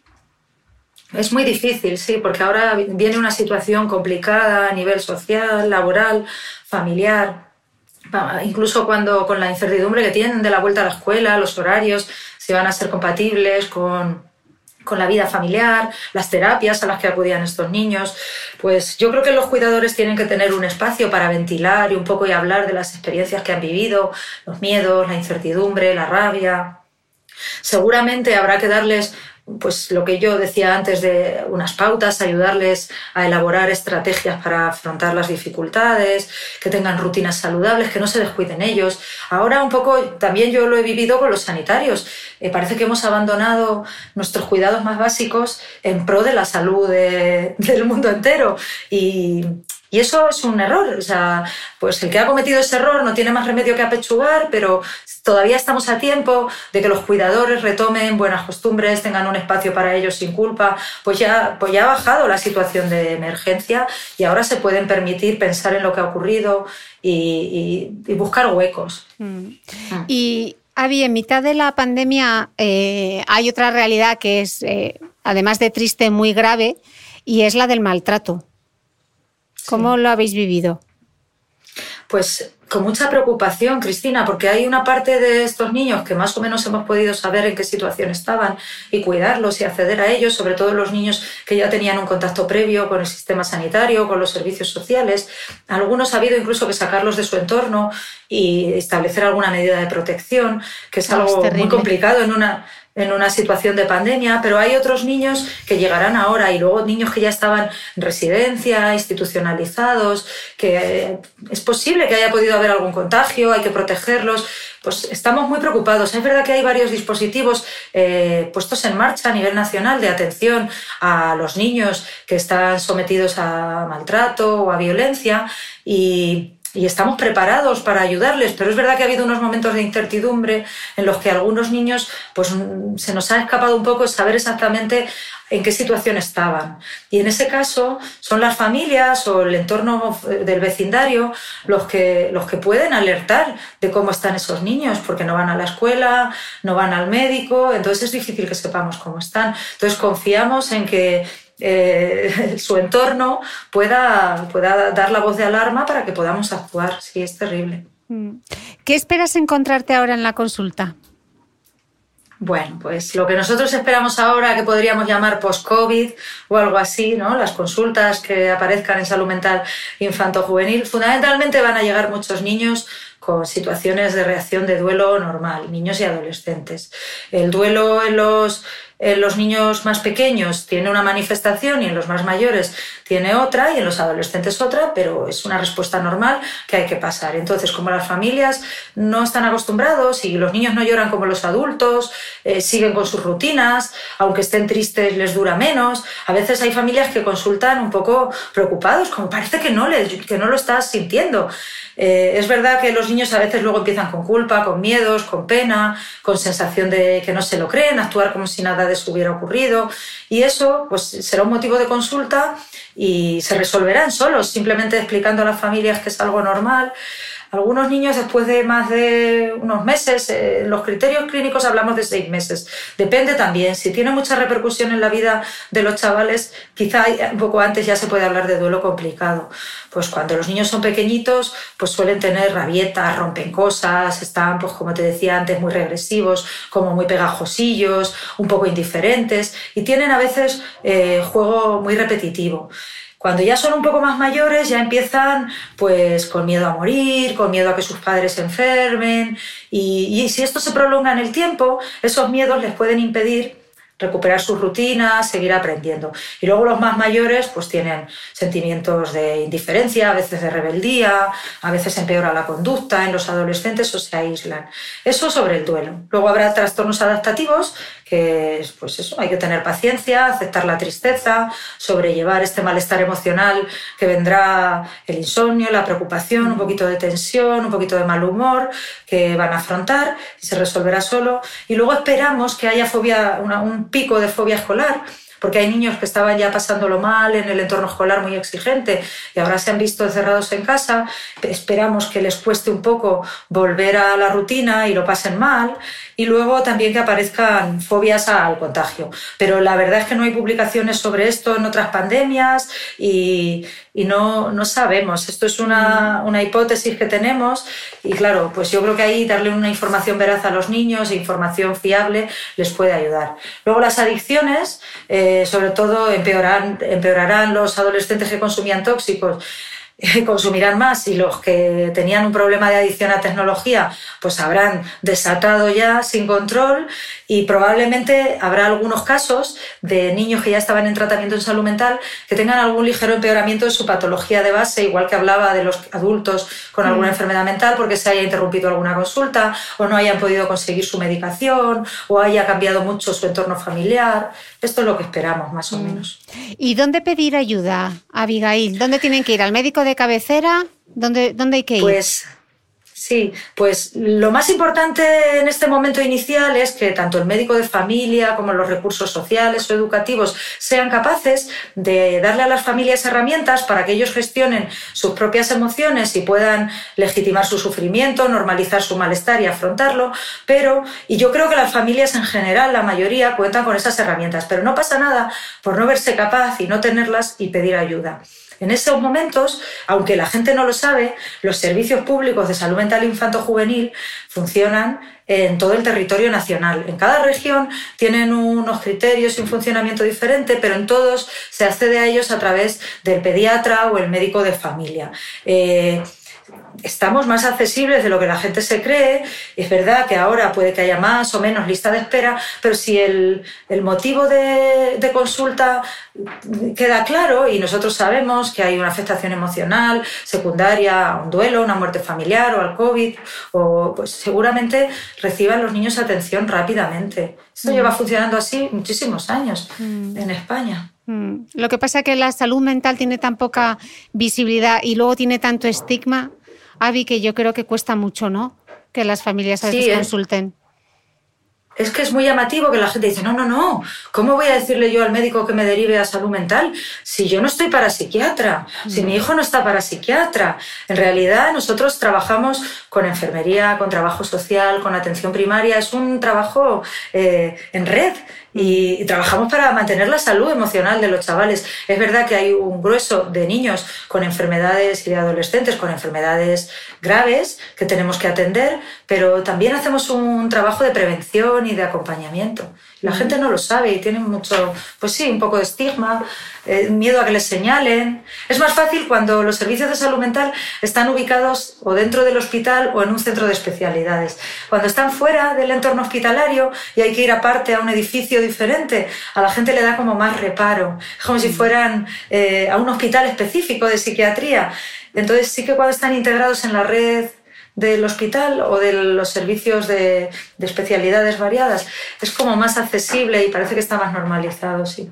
Es muy difícil, sí, porque ahora viene una situación complicada a nivel social, laboral, familiar. Incluso cuando con la incertidumbre que tienen de la vuelta a la escuela, los horarios, si van a ser compatibles con, con la vida familiar, las terapias a las que acudían estos niños. Pues yo creo que los cuidadores tienen que tener un espacio para ventilar y un poco y hablar de las experiencias que han vivido, los miedos, la incertidumbre, la rabia. Seguramente habrá que darles pues lo que yo decía antes de unas pautas, ayudarles a elaborar estrategias para afrontar las dificultades, que tengan rutinas saludables, que no se descuiden ellos. Ahora un poco también yo lo he vivido con los sanitarios. Eh, parece que hemos abandonado nuestros cuidados más básicos en pro de la salud del mundo entero. Y, y eso es un error. O sea, pues el que ha cometido ese error no tiene más remedio que apechugar, pero todavía estamos a tiempo de que los cuidadores retomen buenas costumbres, tengan un espacio para ellos sin culpa. Pues ya, pues ya ha bajado la situación de emergencia y ahora se pueden permitir pensar en lo que ha ocurrido y, buscar huecos. Mm. Y Avi, en mitad de la pandemia eh, hay otra realidad que es, eh, además de triste, muy grave, y es la del maltrato. ¿Cómo lo habéis vivido? Pues con mucha preocupación, Cristina, porque hay una parte de estos niños que más o menos hemos podido saber en qué situación estaban y cuidarlos y acceder a ellos, sobre todo los niños que ya tenían un contacto previo con el sistema sanitario, con los servicios sociales. Algunos ha habido incluso que sacarlos de su entorno y establecer alguna medida de protección, que es algo muy complicado en una en una situación de pandemia, pero hay otros niños que llegarán ahora y luego niños que ya estaban en residencia, institucionalizados, que es posible que haya podido haber algún contagio, hay que protegerlos. Pues estamos muy preocupados. Es verdad que hay varios dispositivos eh, puestos en marcha a nivel nacional de atención a los niños que están sometidos a maltrato o a violencia y y estamos preparados para ayudarles, pero es verdad que ha habido unos momentos de incertidumbre en los que algunos niños pues se nos ha escapado un poco saber exactamente en qué situación estaban. Y en ese caso son las familias o el entorno del vecindario los que, los que pueden alertar de cómo están esos niños, porque no van a la escuela, no van al médico, entonces es difícil que sepamos cómo están. Entonces confiamos en que eh, su entorno pueda, pueda dar la voz de alarma para que podamos actuar. Sí, es terrible. Mm. ¿Qué esperas encontrarte ahora en la consulta? Bueno, pues lo que nosotros esperamos ahora, que podríamos llamar post-COVID o algo así, ¿no? Las consultas que aparezcan en salud mental infanto-juvenil, fundamentalmente van a llegar muchos niños con situaciones de reacción de duelo normal, niños y adolescentes. El duelo en los en los niños más pequeños tiene una manifestación y en los más mayores tiene otra y en los adolescentes otra, pero es una respuesta normal que hay que pasar. Entonces, como las familias no están acostumbrados y los niños no lloran como los adultos, eh, siguen con sus rutinas, aunque estén tristes les dura menos, a veces hay familias que consultan un poco preocupados, como parece que no, le, que no lo estás sintiendo. Eh, es verdad que los niños a veces luego empiezan con culpa, con miedos, con pena, con sensación de que no se lo creen, actuar como si nada de eso hubiera ocurrido. Y eso pues, será un motivo de consulta y se resolverán solos, simplemente explicando a las familias que es algo normal. Algunos niños después de más de unos meses, eh, los criterios clínicos hablamos de seis meses. Depende también, si tiene mucha repercusión en la vida de los chavales, quizá un poco antes ya se puede hablar de duelo complicado. Pues cuando los niños son pequeñitos, pues suelen tener rabietas, rompen cosas, están, pues como te decía antes, muy regresivos, como muy pegajosillos, un poco indiferentes y tienen a veces eh, juego muy repetitivo. Cuando ya son un poco más mayores, ya empiezan pues con miedo a morir, con miedo a que sus padres se enfermen. Y, y si esto se prolonga en el tiempo, esos miedos les pueden impedir recuperar sus rutinas, seguir aprendiendo. Y luego los más mayores pues tienen sentimientos de indiferencia, a veces de rebeldía, a veces empeora la conducta en los adolescentes o se aíslan. Eso sobre el duelo. Luego habrá trastornos adaptativos que pues eso, hay que tener paciencia, aceptar la tristeza, sobrellevar este malestar emocional que vendrá el insomnio, la preocupación, un poquito de tensión, un poquito de mal humor que van a afrontar y se resolverá solo. Y luego esperamos que haya fobia, un pico de fobia escolar porque hay niños que estaban ya pasándolo mal en el entorno escolar muy exigente y ahora se han visto encerrados en casa. Esperamos que les cueste un poco volver a la rutina y lo pasen mal. Y luego también que aparezcan fobias al contagio. Pero la verdad es que no hay publicaciones sobre esto en otras pandemias y, y no, no, sabemos. Esto es una, una, hipótesis que tenemos y claro, pues yo creo que ahí darle una información veraz a los niños, información fiable, les puede ayudar. Luego las adicciones, eh, sobre todo, empeorarán los adolescentes que consumían tóxicos consumirán más y los que tenían un problema de adicción a tecnología pues habrán desatado ya sin control y probablemente habrá algunos casos de niños que ya estaban en tratamiento en salud mental que tengan algún ligero empeoramiento de su patología de base, igual que hablaba de los adultos con alguna mm. enfermedad mental porque se haya interrumpido alguna consulta o no hayan podido conseguir su medicación o haya cambiado mucho su entorno familiar. Esto es lo que esperamos más o mm. menos. ¿Y dónde pedir ayuda, Abigail? ¿Dónde tienen que ir? ¿Al médico de cabecera? ¿Dónde, dónde hay que ir? Pues Sí, pues lo más importante en este momento inicial es que tanto el médico de familia como los recursos sociales o educativos sean capaces de darle a las familias herramientas para que ellos gestionen sus propias emociones y puedan legitimar su sufrimiento, normalizar su malestar y afrontarlo. Pero, y yo creo que las familias en general, la mayoría, cuentan con esas herramientas, pero no pasa nada por no verse capaz y no tenerlas y pedir ayuda. En esos momentos, aunque la gente no lo sabe, los servicios públicos de salud mental infanto-juvenil funcionan en todo el territorio nacional. En cada región tienen unos criterios y un funcionamiento diferente, pero en todos se accede a ellos a través del pediatra o el médico de familia. Eh, estamos más accesibles de lo que la gente se cree. Es verdad que ahora puede que haya más o menos lista de espera, pero si el, motivo de, consulta queda claro y nosotros sabemos que hay una afectación emocional secundaria a un duelo, una muerte familiar o al COVID, o pues seguramente reciban los niños atención rápidamente. Esto lleva mm. funcionando así muchísimos años mm. en España. Mm. Lo que pasa es que la salud mental tiene tan poca visibilidad y luego tiene tanto estigma Avi, que yo creo que cuesta mucho, ¿no? Que las familias a veces consulten. Es que es muy llamativo que la gente dice, no, no, no, ¿cómo voy a decirle yo al médico que me derive a salud mental si yo no estoy para psiquiatra, si mi hijo no está para psiquiatra? En realidad nosotros trabajamos con enfermería, con trabajo social, con atención primaria, es un trabajo eh, en red y, trabajamos para mantener la salud emocional de los chavales. Es verdad que hay un grueso de niños con enfermedades y de adolescentes con enfermedades graves que tenemos que atender, pero también hacemos un trabajo de prevención y de acompañamiento. La gente no lo sabe y tiene mucho, pues sí, un poco de estigma, eh, miedo a que les señalen. Es más fácil cuando los servicios de salud mental están ubicados o dentro del hospital o en un centro de especialidades. Cuando están fuera del entorno hospitalario y hay que ir aparte a un edificio diferente, a la gente le da como más reparo. Es como si fueran eh, a un hospital específico de psiquiatría. Entonces sí que cuando están integrados en la red del hospital o de los servicios de, especialidades variadas. Es como más accesible y parece que está más normalizado, sí.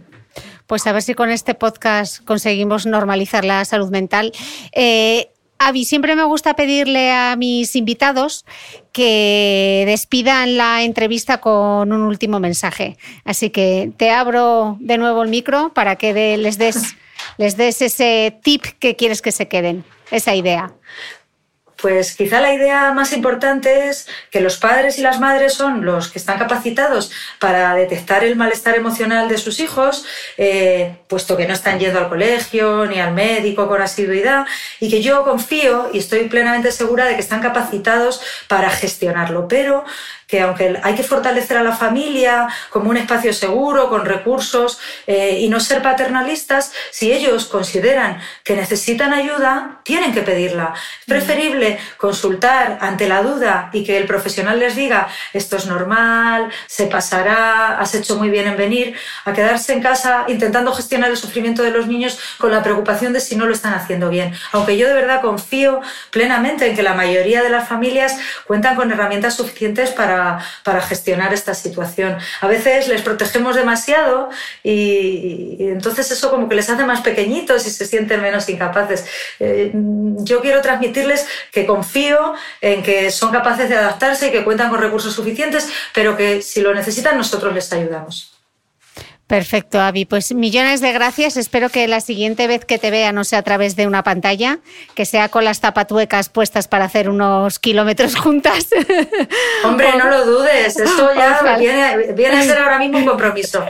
Pues a ver si con este podcast conseguimos normalizar la salud mental. Eh, Avi, siempre me gusta pedirle a mis invitados que despidan la entrevista con un último mensaje. Así que te abro de nuevo el micro para que les, des, les des ese tip que quieres que se queden, esa idea. Pues quizá la idea más importante es que los padres y las madres son los que están capacitados para detectar el malestar emocional de sus hijos, eh, puesto que no están yendo al colegio ni al médico con asiduidad, y que yo confío y estoy plenamente segura de que están capacitados para gestionarlo. Pero que aunque hay que fortalecer a la familia como un espacio seguro, con recursos eh, y no ser paternalistas, si ellos consideran que necesitan ayuda, tienen que pedirla. Es preferible consultar ante la duda y que el profesional les diga esto es normal, se pasará, has hecho muy bien en venir, a quedarse en casa intentando gestionar el sufrimiento de los niños con la preocupación de si no lo están haciendo bien. Aunque yo de verdad confío plenamente en que la mayoría de las familias cuentan con herramientas suficientes para para, gestionar esta situación. A veces les protegemos demasiado y, entonces eso como que les hace más pequeñitos y se sienten menos incapaces. Eh, yo quiero transmitirles que confío en que son capaces de adaptarse y que cuentan con recursos suficientes, pero que si lo necesitan nosotros les ayudamos. Perfecto, Avi. Pues millones de gracias. Espero que la siguiente vez que te vea no sea a través de una pantalla, que sea con las tapatuecas puestas para hacer unos kilómetros juntas. Hombre, no lo dudes. Esto ya viene, a ser ahora mismo un compromiso.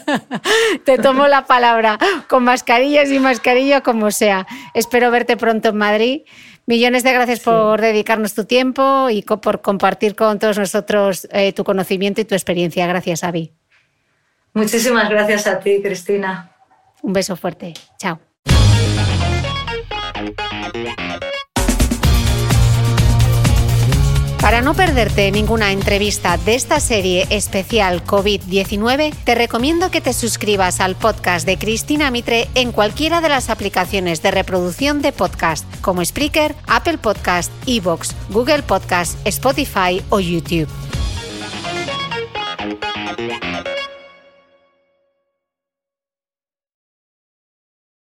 te tomo la palabra, con mascarillas y mascarilla como sea. Espero verte pronto en Madrid. Millones de gracias por dedicarnos tu tiempo y por compartir con todos nosotros eh, tu conocimiento y tu experiencia. Gracias, Avi. Muchísimas gracias a ti, Cristina. Un beso fuerte. Chao. Para no perderte ninguna entrevista de esta serie especial COVID-19, te recomiendo que te suscribas al podcast de Cristina Mitre en cualquiera de las aplicaciones de reproducción de podcast, como Spreaker, Apple Podcast, Evox, Google Podcast, Spotify o YouTube.